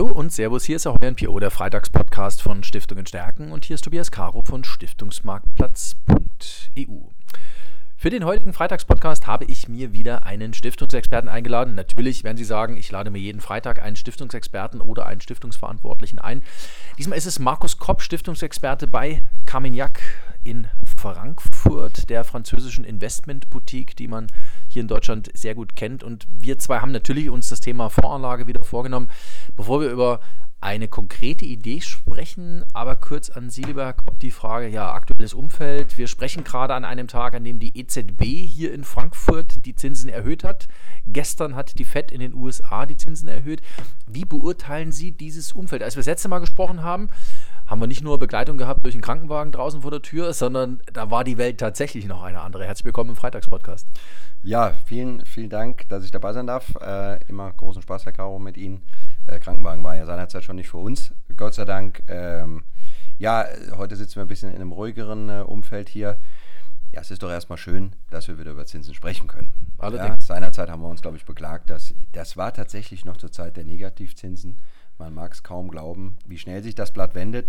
Hallo und Servus, hier ist auch NPO, der Freitagspodcast von Stiftungen Stärken und hier ist Tobias Caro von Stiftungsmarktplatz.eu. Für den heutigen Freitagspodcast habe ich mir wieder einen Stiftungsexperten eingeladen. Natürlich werden Sie sagen, ich lade mir jeden Freitag einen Stiftungsexperten oder einen Stiftungsverantwortlichen ein. Diesmal ist es Markus Kopp, Stiftungsexperte bei Carmignac in Frankfurt, der französischen Investmentboutique, die man hier in Deutschland sehr gut kennt. Und wir zwei haben natürlich uns das Thema Voranlage wieder vorgenommen. Bevor wir über eine konkrete Idee sprechen, aber kurz an Herr Kopp, die Frage, ja, aktuelles Umfeld. Wir sprechen gerade an einem Tag, an dem die EZB hier in Frankfurt die Zinsen erhöht hat. Gestern hat die FED in den USA die Zinsen erhöht. Wie beurteilen Sie dieses Umfeld? Als wir das letzte Mal gesprochen haben, haben wir nicht nur Begleitung gehabt durch einen Krankenwagen draußen vor der Tür, sondern da war die Welt tatsächlich noch eine andere. Herzlich willkommen im Freitagspodcast. Ja, vielen, vielen Dank, dass ich dabei sein darf. Äh, immer großen Spaß, Herr Caro, mit Ihnen. Äh, Krankenwagen war ja seinerzeit schon nicht für uns, Gott sei Dank. Ähm, ja, heute sitzen wir ein bisschen in einem ruhigeren äh, Umfeld hier. Ja, es ist doch erstmal schön, dass wir wieder über Zinsen sprechen können. Ja, seinerzeit haben wir uns, glaube ich, beklagt, dass das war tatsächlich noch zur Zeit der Negativzinsen. Man mag es kaum glauben, wie schnell sich das Blatt wendet.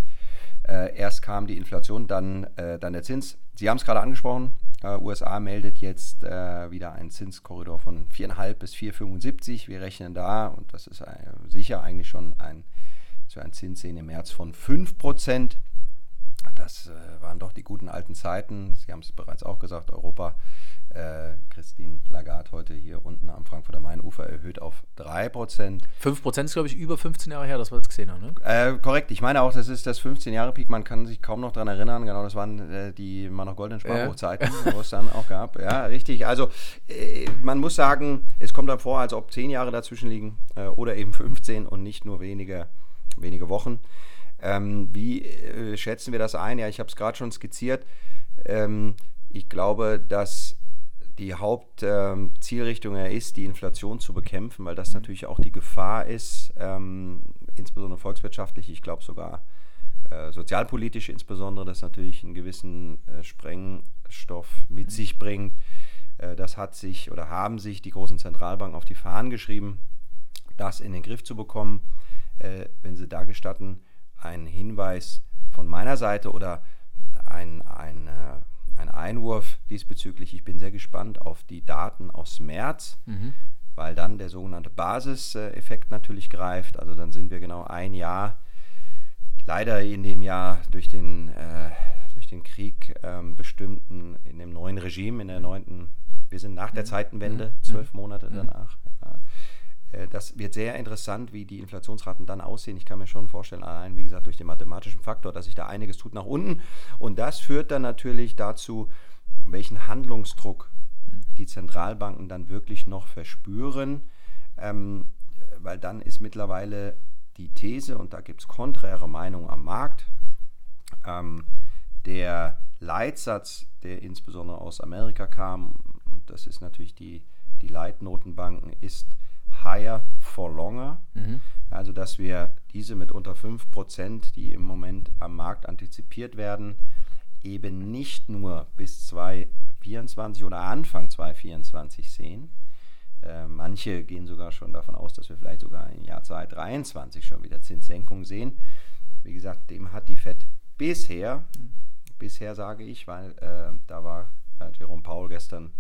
Äh, erst kam die Inflation, dann, äh, dann der Zins. Sie haben es gerade angesprochen, äh, USA meldet jetzt äh, wieder einen Zinskorridor von 4,5 bis 4,75. Wir rechnen da, und das ist äh, sicher eigentlich schon ein, dass wir einen Zins sehen im März von 5 Prozent. Das äh, waren doch die guten alten Zeiten. Sie haben es bereits auch gesagt, Europa äh, Christine Lagarde heute hier unten am Frankfurter Mainufer erhöht auf 3%. 5% ist, glaube ich, über 15 Jahre her, dass wir das gesehen haben. Ne? Äh, korrekt, ich meine auch, das ist das 15-Jahre-Peak, man kann sich kaum noch daran erinnern. Genau, das waren äh, die mal noch goldenen Sparbuchzeiten, ja. wo es dann auch gab. Ja, richtig. Also, äh, man muss sagen, es kommt dann vor, als ob 10 Jahre dazwischen liegen äh, oder eben 15 und nicht nur wenige, wenige Wochen. Ähm, wie äh, schätzen wir das ein? Ja, ich habe es gerade schon skizziert. Ähm, ich glaube, dass die Hauptzielrichtung ähm, ist, die Inflation zu bekämpfen, weil das mhm. natürlich auch die Gefahr ist, ähm, insbesondere volkswirtschaftlich, ich glaube sogar äh, sozialpolitisch insbesondere, das natürlich einen gewissen äh, Sprengstoff mit mhm. sich bringt. Äh, das hat sich oder haben sich die großen Zentralbanken auf die Fahnen geschrieben, das in den Griff zu bekommen. Äh, wenn Sie da gestatten, ein Hinweis von meiner Seite oder ein, ein äh, ein Einwurf diesbezüglich. Ich bin sehr gespannt auf die Daten aus März, mhm. weil dann der sogenannte Basiseffekt natürlich greift. Also dann sind wir genau ein Jahr, leider in dem Jahr durch den, äh, durch den Krieg ähm, bestimmten, in dem neuen Regime, in der neunten, wir sind nach der mhm. Zeitenwende, mhm. zwölf Monate mhm. danach. Ja das wird sehr interessant, wie die Inflationsraten dann aussehen. Ich kann mir schon vorstellen, allein wie gesagt durch den mathematischen Faktor, dass sich da einiges tut nach unten. Und das führt dann natürlich dazu, welchen Handlungsdruck die Zentralbanken dann wirklich noch verspüren. Ähm, weil dann ist mittlerweile die These, und da gibt es konträre Meinungen am Markt, ähm, der Leitsatz, der insbesondere aus Amerika kam, und das ist natürlich die, die Leitnotenbanken, ist, higher for longer. Mhm. Also, dass wir diese mit unter 5%, die im Moment am Markt antizipiert werden, eben nicht nur bis 2024 oder Anfang 2024 sehen. Äh, manche gehen sogar schon davon aus, dass wir vielleicht sogar im Jahr 2023 schon wieder Zinssenkungen sehen. Wie gesagt, dem hat die FED bisher, mhm. bisher sage ich, weil äh, da war äh, Jerome Paul gestern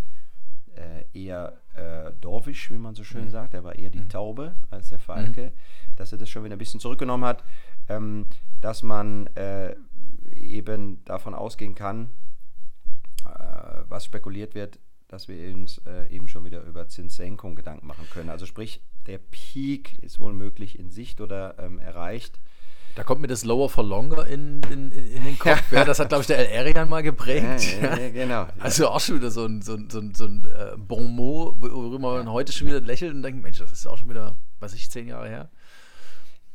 eher äh, dorfisch, wie man so schön mhm. sagt. Er war eher die mhm. Taube als der Falke, mhm. dass er das schon wieder ein bisschen zurückgenommen hat, ähm, dass man äh, eben davon ausgehen kann, äh, was spekuliert wird, dass wir uns äh, eben schon wieder über Zinssenkung Gedanken machen können. Also sprich, der Peak ist wohl möglich in Sicht oder ähm, erreicht. Da kommt mir das Lower for Longer in, in, in den Kopf. Ja, das hat, glaube ich, der El Erian mal geprägt. Ja, ja, genau. Also auch schon wieder so ein, so ein, so ein, so ein äh, Bon mot, worüber man heute schon wieder lächelt und denkt, Mensch, das ist auch schon wieder, was ich, zehn Jahre her.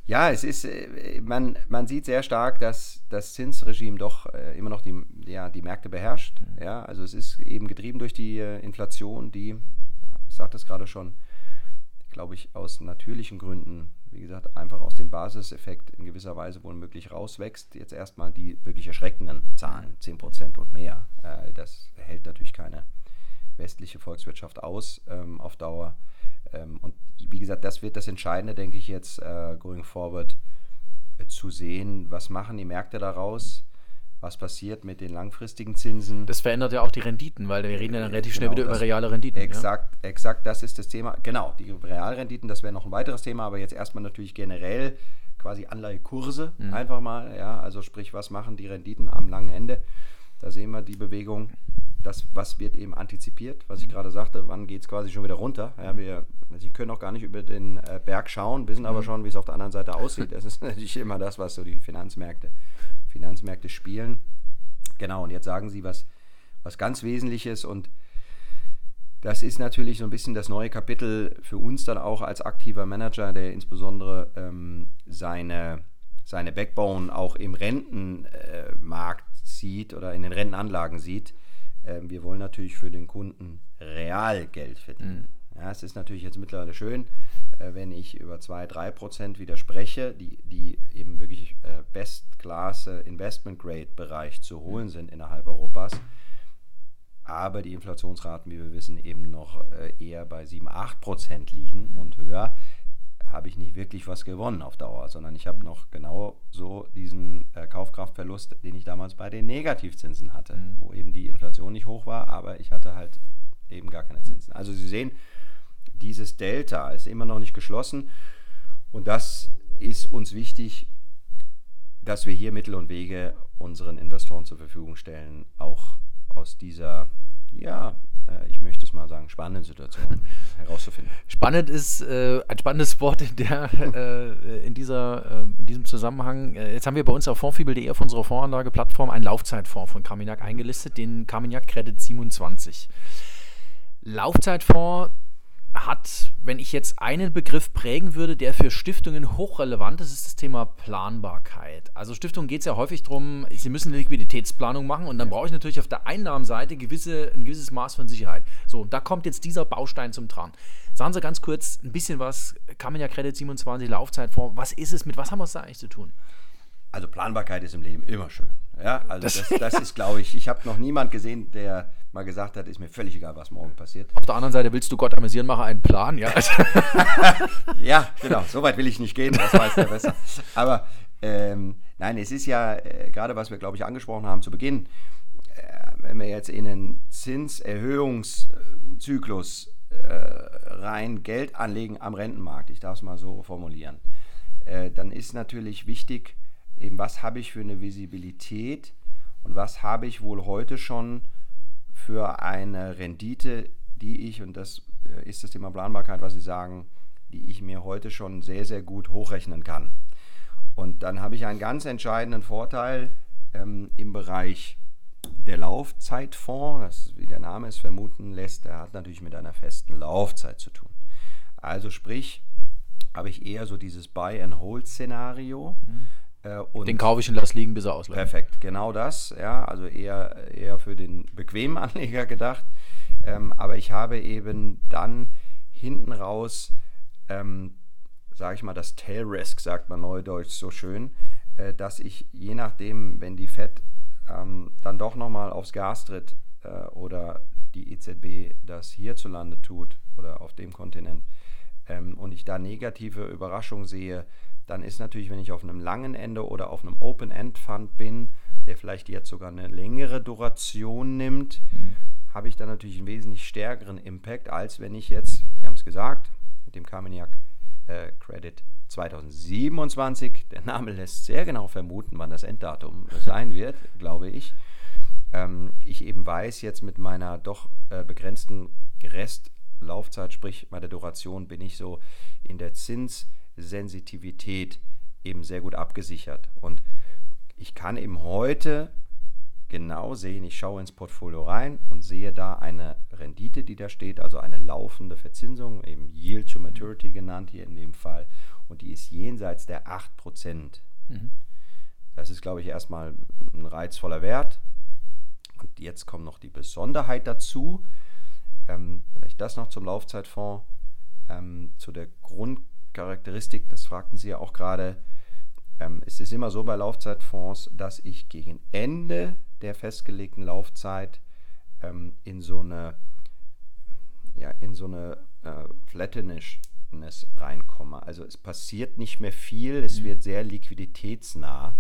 Ja, es ist, äh, man, man sieht sehr stark, dass das Zinsregime doch äh, immer noch die, ja, die Märkte beherrscht. Mhm. Ja, also es ist eben getrieben durch die Inflation, die, ich sagte es gerade schon, glaube ich, aus natürlichen Gründen wie gesagt, einfach aus dem Basiseffekt in gewisser Weise wohl möglich rauswächst. Jetzt erstmal die wirklich erschreckenden Zahlen, 10% und mehr. Äh, das hält natürlich keine westliche Volkswirtschaft aus ähm, auf Dauer. Ähm, und wie gesagt, das wird das Entscheidende, denke ich, jetzt äh, going forward äh, zu sehen, was machen die Märkte daraus was passiert mit den langfristigen Zinsen. Das verändert ja auch die Renditen, weil wir reden ja dann relativ genau, schnell wieder über reale Renditen. Exakt, ja. exakt, das ist das Thema. Genau, die Realrenditen, das wäre noch ein weiteres Thema, aber jetzt erstmal natürlich generell quasi Anleihekurse mhm. einfach mal, ja, also sprich, was machen die Renditen am langen Ende? Da sehen wir die Bewegung, das, was wird eben antizipiert, was ich gerade sagte, wann geht es quasi schon wieder runter? Ja, wir also können auch gar nicht über den äh, Berg schauen, wissen aber mhm. schon, wie es auf der anderen Seite aussieht. Das ist natürlich immer das, was so die Finanzmärkte Finanzmärkte spielen. Genau, und jetzt sagen Sie was, was ganz Wesentliches und das ist natürlich so ein bisschen das neue Kapitel für uns dann auch als aktiver Manager, der insbesondere ähm, seine, seine Backbone auch im Rentenmarkt äh, sieht oder in den Rentenanlagen sieht. Ähm, wir wollen natürlich für den Kunden real Geld verdienen. Mhm. Ja, es ist natürlich jetzt mittlerweile schön, wenn ich über 2, 3 Prozent widerspreche, die, die eben wirklich äh, Best-Class Investment-Grade-Bereich zu holen sind innerhalb Europas. Aber die Inflationsraten, wie wir wissen, eben noch äh, eher bei 7, 8 Prozent liegen und höher, habe ich nicht wirklich was gewonnen auf Dauer, sondern ich habe noch genau so diesen äh, Kaufkraftverlust, den ich damals bei den Negativzinsen hatte, mhm. wo eben die Inflation nicht hoch war, aber ich hatte halt eben gar keine Zinsen. Also Sie sehen, dieses Delta ist immer noch nicht geschlossen. Und das ist uns wichtig, dass wir hier Mittel und Wege unseren Investoren zur Verfügung stellen, auch aus dieser, ja, äh, ich möchte es mal sagen, spannenden Situation herauszufinden. Spannend ist äh, ein spannendes Wort in, der, äh, in, dieser, äh, in diesem Zusammenhang. Äh, jetzt haben wir bei uns auf fondfibel.de auf unserer Voranlageplattform einen Laufzeitfonds von Carmignac eingelistet, den Carmignac Credit 27. Laufzeitfonds hat, wenn ich jetzt einen Begriff prägen würde, der für Stiftungen hochrelevant ist, ist das Thema Planbarkeit. Also Stiftungen geht es ja häufig darum, sie müssen eine Liquiditätsplanung machen und dann brauche ich natürlich auf der Einnahmenseite gewisse, ein gewisses Maß von Sicherheit. So, da kommt jetzt dieser Baustein zum Tragen. Sagen Sie ganz kurz ein bisschen was, kann man ja Credit 27, Laufzeitfonds, was ist es, mit was haben wir es da eigentlich zu tun? Also Planbarkeit ist im Leben immer schön. Ja, also das, das, das ist, glaube ich, ich habe noch niemand gesehen, der mal gesagt hat, ist mir völlig egal, was morgen passiert. Auf der anderen Seite willst du Gott amüsieren, mache einen Plan, ja. ja, genau, so weit will ich nicht gehen, das weiß der besser. Aber ähm, nein, es ist ja äh, gerade, was wir, glaube ich, angesprochen haben zu Beginn, äh, wenn wir jetzt in einen Zinserhöhungszyklus äh, rein Geld anlegen am Rentenmarkt, ich darf es mal so formulieren, äh, dann ist natürlich wichtig, eben was habe ich für eine Visibilität und was habe ich wohl heute schon für eine Rendite, die ich, und das äh, ist das Thema Planbarkeit, was Sie sagen, die ich mir heute schon sehr, sehr gut hochrechnen kann. Und dann habe ich einen ganz entscheidenden Vorteil ähm, im Bereich der Laufzeitfonds, das, wie der Name es vermuten lässt, der hat natürlich mit einer festen Laufzeit zu tun. Also sprich, habe ich eher so dieses Buy-and-Hold-Szenario. Mhm. Äh, den kaufe ich und lasse liegen, bis er ausläuft. Perfekt, genau das. Ja, also eher, eher für den bequemen Anleger gedacht. Ähm, aber ich habe eben dann hinten raus, ähm, sage ich mal, das Tail Risk, sagt man neudeutsch so schön, äh, dass ich je nachdem, wenn die Fed ähm, dann doch nochmal aufs Gas tritt äh, oder die EZB das hierzulande tut oder auf dem Kontinent ähm, und ich da negative Überraschungen sehe, dann ist natürlich, wenn ich auf einem langen Ende oder auf einem Open-End-Fund bin, der vielleicht jetzt sogar eine längere Duration nimmt, mhm. habe ich dann natürlich einen wesentlich stärkeren Impact, als wenn ich jetzt, Sie haben es gesagt, mit dem Carmignac äh, Credit 2027, der Name lässt sehr genau vermuten, wann das Enddatum sein wird, glaube ich. Ähm, ich eben weiß jetzt mit meiner doch äh, begrenzten Restlaufzeit, sprich bei der Duration, bin ich so in der Zins- Sensitivität eben sehr gut abgesichert. Und ich kann eben heute genau sehen, ich schaue ins Portfolio rein und sehe da eine Rendite, die da steht, also eine laufende Verzinsung, eben Yield to Maturity genannt hier in dem Fall. Und die ist jenseits der 8%. Mhm. Das ist, glaube ich, erstmal ein reizvoller Wert. Und jetzt kommt noch die Besonderheit dazu. Ähm, vielleicht das noch zum Laufzeitfonds, ähm, zu der Grund Charakteristik, das fragten Sie ja auch gerade, ähm, es ist immer so bei Laufzeitfonds, dass ich gegen Ende der festgelegten Laufzeit ähm, in so eine, ja, in so eine äh, Flattenishness reinkomme. Also es passiert nicht mehr viel, es mhm. wird sehr liquiditätsnah.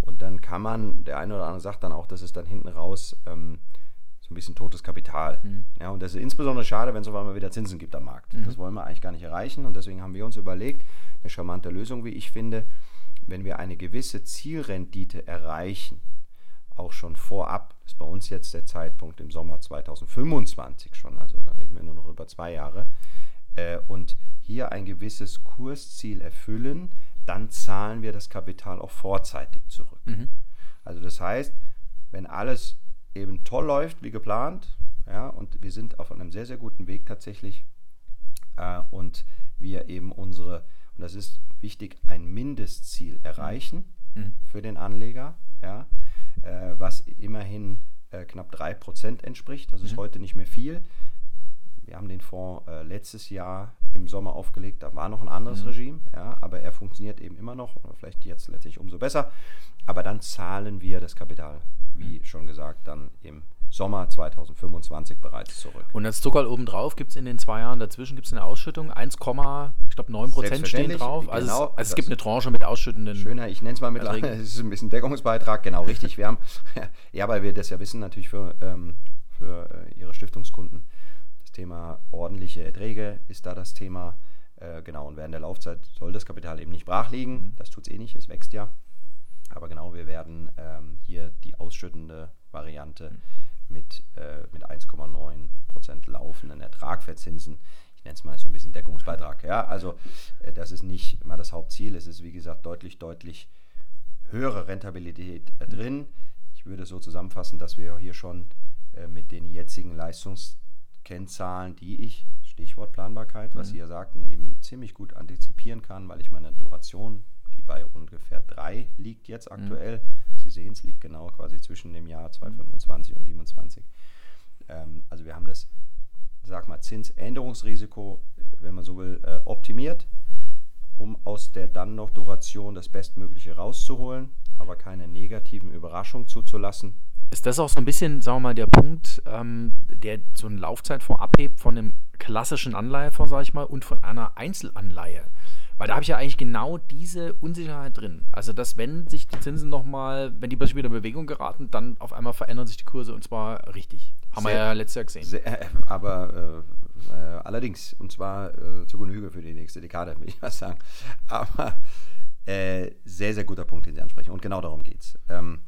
Und dann kann man, der eine oder andere sagt dann auch, dass es dann hinten raus ähm, so ein bisschen totes Kapital. Mhm. Ja, und das ist insbesondere schade, wenn es auf einmal wieder Zinsen gibt am Markt. Mhm. Das wollen wir eigentlich gar nicht erreichen. Und deswegen haben wir uns überlegt, eine charmante Lösung, wie ich finde, wenn wir eine gewisse Zielrendite erreichen, auch schon vorab, ist bei uns jetzt der Zeitpunkt im Sommer 2025 schon, also da reden wir nur noch über zwei Jahre, äh, und hier ein gewisses Kursziel erfüllen, dann zahlen wir das Kapital auch vorzeitig zurück. Mhm. Also das heißt, wenn alles eben toll läuft wie geplant, ja, und wir sind auf einem sehr, sehr guten Weg tatsächlich äh, und wir eben unsere, und das ist wichtig, ein Mindestziel erreichen mhm. für den Anleger, ja, äh, was immerhin äh, knapp 3% entspricht. Das ist mhm. heute nicht mehr viel. Wir haben den Fonds äh, letztes Jahr im Sommer aufgelegt, da war noch ein anderes mhm. Regime, ja, aber er funktioniert eben immer noch, oder vielleicht jetzt letztlich umso besser. Aber dann zahlen wir das Kapital, wie schon gesagt, dann im Sommer 2025 bereits zurück. Und als Zuckerl obendrauf gibt es in den zwei Jahren dazwischen gibt's eine Ausschüttung, 1,9 ich glaube 9 Prozent stehen drauf. Also, genau, es, also es gibt eine Tranche mit ausschüttenden. Schöner, ich nenne es mal mit, es ist ein bisschen Deckungsbeitrag, genau richtig. Wir haben, ja, weil wir das ja wissen, natürlich für, ähm, für äh, Ihre Stiftungskunden das Thema ordentliche Erträge ist da das Thema. Äh, genau, und während der Laufzeit soll das Kapital eben nicht brach liegen. Mhm. Das tut es eh nicht, es wächst ja. Aber genau, wir werden ähm, hier die ausschüttende Variante mhm. mit, äh, mit 1,9% laufenden Ertrag verzinsen. Ich nenne es mal so ein bisschen Deckungsbeitrag. Ja, also äh, das ist nicht mal das Hauptziel. Es ist, wie gesagt, deutlich, deutlich höhere Rentabilität äh, drin. Ich würde so zusammenfassen, dass wir hier schon äh, mit den jetzigen Leistungs Kennzahlen, die ich, Stichwort Planbarkeit, was mhm. Sie ja sagten, eben ziemlich gut antizipieren kann, weil ich meine Duration, bei ungefähr drei liegt jetzt mhm. aktuell, mhm. Sie sehen es, liegt genau quasi zwischen dem Jahr 2025 und 27. Ähm, also wir haben das, sag mal, Zinsänderungsrisiko, wenn man so will, äh, optimiert, um aus der dann noch Duration das Bestmögliche rauszuholen, aber keine negativen Überraschungen zuzulassen ist das auch so ein bisschen, sagen wir mal, der Punkt, ähm, der so eine Laufzeitfonds abhebt von einem klassischen Anleihefonds, sage ich mal, und von einer Einzelanleihe? Weil da habe ich ja eigentlich genau diese Unsicherheit drin. Also, dass wenn sich die Zinsen nochmal, wenn die plötzlich wieder in Bewegung geraten, dann auf einmal verändern sich die Kurse und zwar richtig. Haben sehr, wir ja letztes Jahr gesehen. Sehr, äh, aber äh, äh, allerdings, und zwar äh, zu Genüge für die nächste Dekade, will ich mal sagen. Aber äh, sehr, sehr guter Punkt, den Sie ansprechen. Und genau darum geht es. Ähm,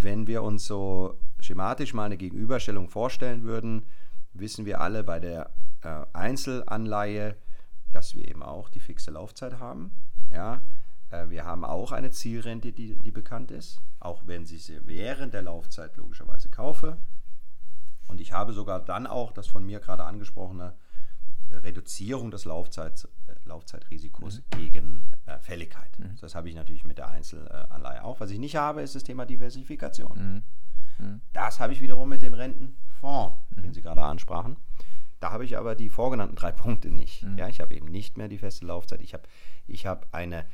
wenn wir uns so schematisch mal eine Gegenüberstellung vorstellen würden, wissen wir alle bei der äh, Einzelanleihe, dass wir eben auch die fixe Laufzeit haben. Ja, äh, wir haben auch eine Zielrente, die, die bekannt ist, auch wenn ich sie während der Laufzeit logischerweise kaufe. Und ich habe sogar dann auch das von mir gerade angesprochene Reduzierung des Laufzeit, äh, Laufzeitrisikos mhm. gegen äh, Fälligkeit. Mhm. Das habe ich natürlich mit der Einzelanleihe auch. Was ich nicht habe, ist das Thema Diversifikation. Mhm. mhm. Das habe ich wiederum mit dem Rentenfonds, mhm. den Sie gerade ansprachen. Da habe ich aber die vorgenannten drei Punkte nicht. Mhm. Ja, ich habe eben nicht mehr die feste Laufzeit. Ich habe, ich habe eine,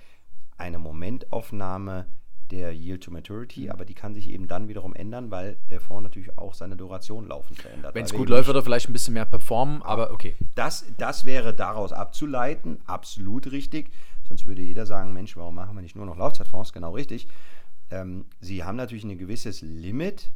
eine Momentaufnahme der Yield to Maturity, mhm. aber die kann sich eben dann wiederum ändern, weil der Fonds natürlich auch seine Duration laufend verändert. Wenn es gut läuft, wird er vielleicht ein bisschen mehr performen, aber okay. Das, das wäre daraus abzuleiten, absolut richtig. Sonst würde jeder sagen, Mensch, warum machen wir nicht nur noch Laufzeitfonds? Genau richtig. Ähm, sie haben natürlich ein gewisses Limit,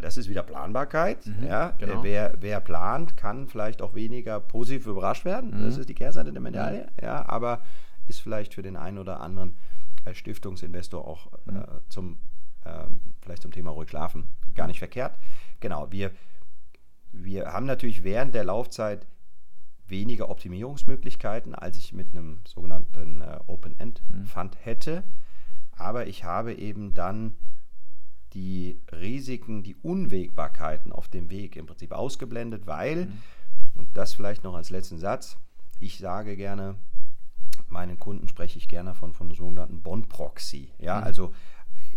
das ist wieder Planbarkeit. Mhm, ja. Genau. Wer, wer, plant, kann vielleicht auch weniger positiv überrascht werden. Mhm. Das ist die Kehrseite der Medaille. Mhm. Ja, aber ist vielleicht für den einen oder anderen als Stiftungsinvestor auch äh, mhm. zum, äh, vielleicht zum Thema ruhig schlafen gar nicht verkehrt. Genau, wir, wir haben natürlich während der Laufzeit weniger Optimierungsmöglichkeiten, als ich mit einem sogenannten äh, Open-End-Fund mhm. hätte. Aber ich habe eben dann die Risiken, die Unwägbarkeiten auf dem Weg im Prinzip ausgeblendet, weil, mhm. und das vielleicht noch als letzten Satz, ich sage gerne, meinen Kunden spreche ich gerne von, von sogenannten Bond-Proxy. Ja, mhm. also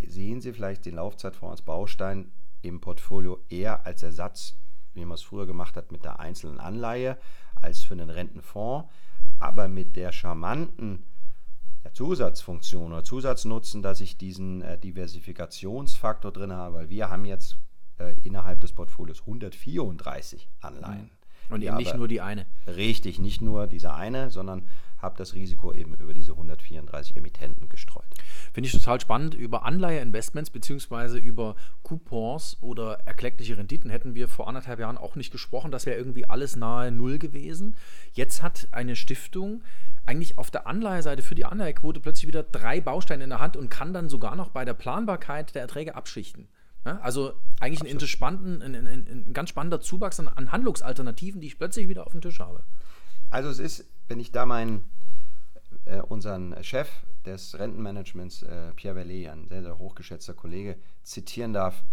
sehen Sie vielleicht den Laufzeitfonds als Baustein im Portfolio eher als Ersatz, wie man es früher gemacht hat, mit der einzelnen Anleihe, als für einen Rentenfonds, aber mit der charmanten ja, Zusatzfunktion oder Zusatznutzen, dass ich diesen äh, Diversifikationsfaktor drin habe, weil wir haben jetzt äh, innerhalb des Portfolios 134 Anleihen. Mhm. Und eben nicht nur die eine. Richtig, nicht nur diese eine, sondern habe das Risiko eben über diese 134 Emittenten gestreut. Finde ich total spannend. Über Anleiheinvestments bzw. über Coupons oder erkleckliche Renditen hätten wir vor anderthalb Jahren auch nicht gesprochen. Das wäre irgendwie alles nahe Null gewesen. Jetzt hat eine Stiftung eigentlich auf der Anleiheseite für die Anleihequote plötzlich wieder drei Bausteine in der Hand und kann dann sogar noch bei der Planbarkeit der Erträge abschichten. Also eigentlich ein, ein, ein, ein, ganz spannender Zuwachs an, an Handlungsalternativen, die ich plötzlich wieder auf dem Tisch habe. Also es ist, wenn ich da meinen äh, unseren Chef des Rentenmanagements, äh, Pierre Verlet, ein sehr, sehr hochgeschätzter Kollege, zitieren darf,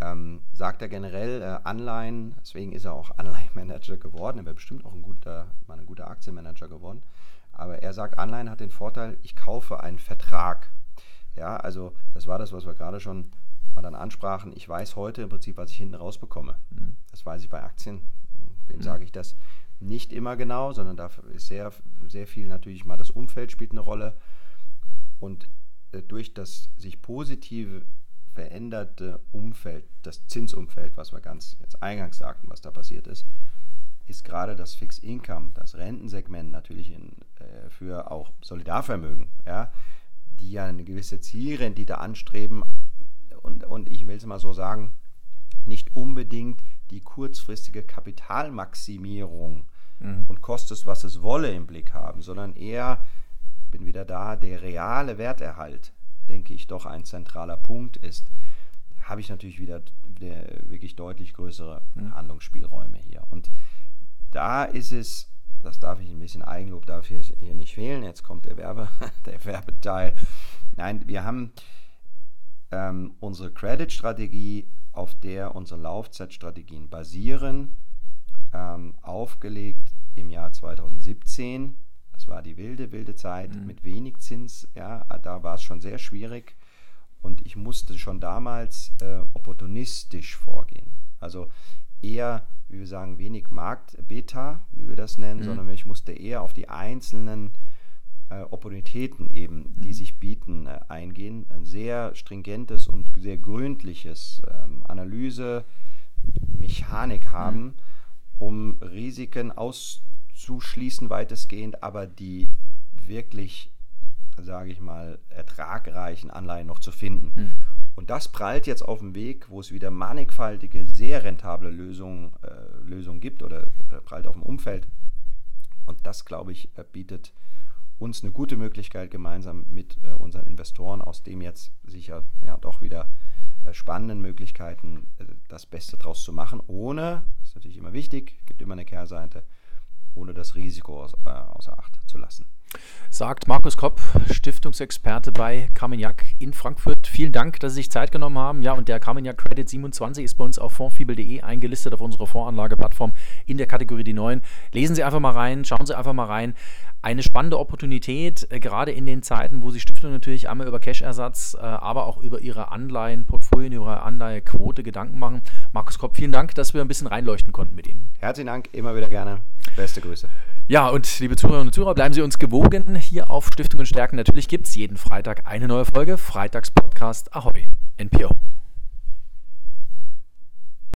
ähm, sagt er generell äh, Anleihen, deswegen ist er auch Anleihenmanager geworden, er wäre bestimmt auch ein guter, mal ein guter Aktienmanager geworden, aber er sagt, Anleihen hat den Vorteil, ich kaufe einen Vertrag. Ja, also das war das, was wir gerade schon mal dann ansprachen. Ich weiß heute im Prinzip, was ich hinten rausbekomme. Mhm. Das weiß ich bei Aktien. Wem mhm. sage ich das? Nicht immer genau, sondern da ist sehr, sehr viel natürlich mal das Umfeld spielt eine Rolle. Und äh, durch das sich positive veränderte Umfeld, das Zinsumfeld, was wir ganz jetzt eingangs sagten, was da passiert ist, ist gerade das Fixed Income, das Rentensegment natürlich in, äh, für auch Solidarvermögen, ja, die ja eine gewisse Zielrendite anstreben und, und ich will es mal so sagen, nicht unbedingt die kurzfristige Kapitalmaximierung mhm. und kostet was es wolle, im Blick haben, sondern eher, bin wieder da, der reale Werterhalt, denke ich, doch ein zentraler Punkt ist, habe ich natürlich wieder wirklich deutlich größere mhm. Handlungsspielräume hier. Und da ist es, das darf ich ein bisschen Eigenlob darf hier, hier nicht fehlen, jetzt kommt der, Werbe, der Werbeteil. Nein, wir haben ähm, unsere Credit-Strategie, auf der unsere Laufzeitstrategien basieren, ähm, aufgelegt im Jahr 2017. Das war die wilde, wilde Zeit mhm. mit wenig Zins. Ja, da war es schon sehr schwierig und ich musste schon damals äh, opportunistisch vorgehen. Also eher, wie wir sagen, wenig Markt-Beta, wie wir das nennen, mhm. sondern ich musste eher auf die einzelnen äh, Opportunitäten eben, die mhm. sich bieten, äh, eingehen. Ein sehr stringentes und sehr gründliches ähm, Analyse-Mechanik haben, mhm. um Risiken auszuschließen weitestgehend, aber die wirklich, sage ich mal, ertragreichen Anleihen noch zu finden. Mhm. Und das prallt jetzt auf dem Weg, wo es wieder mannigfaltige, sehr rentable Lösungen, äh, Lösungen gibt oder äh, prallt auf dem Umfeld. Und das, glaube ich, äh, bietet uns eine gute Möglichkeit, gemeinsam mit äh, unseren Investoren aus dem jetzt sicher ja doch wieder äh, spannenden Möglichkeiten äh, das Beste draus zu machen, ohne, das ist natürlich immer wichtig, gibt immer eine Kehrseite, ohne das Risiko aus, äh, außer Acht zu lassen. Sagt Markus Kopp, Stiftungsexperte bei Carmignac in Frankfurt. Vielen Dank, dass Sie sich Zeit genommen haben. Ja, und der Carmignac Credit 27 ist bei uns auf fondfibel.de eingelistet auf unserer Voranlageplattform in der Kategorie die neuen. Lesen Sie einfach mal rein, schauen Sie einfach mal rein eine spannende Opportunität, äh, gerade in den Zeiten, wo sich Stiftungen natürlich einmal über Cash-Ersatz, äh, aber auch über ihre Anleihenportfolien, über ihre Anleihequote Gedanken machen. Markus Kopp, vielen Dank, dass wir ein bisschen reinleuchten konnten mit Ihnen. Herzlichen Dank, immer wieder gerne. Beste Grüße. Ja, und liebe Zuhörerinnen und Zuhörer, bleiben Sie uns gewogen hier auf Stiftungen stärken. Natürlich gibt es jeden Freitag eine neue Folge. Freitagspodcast Ahoi, NPO.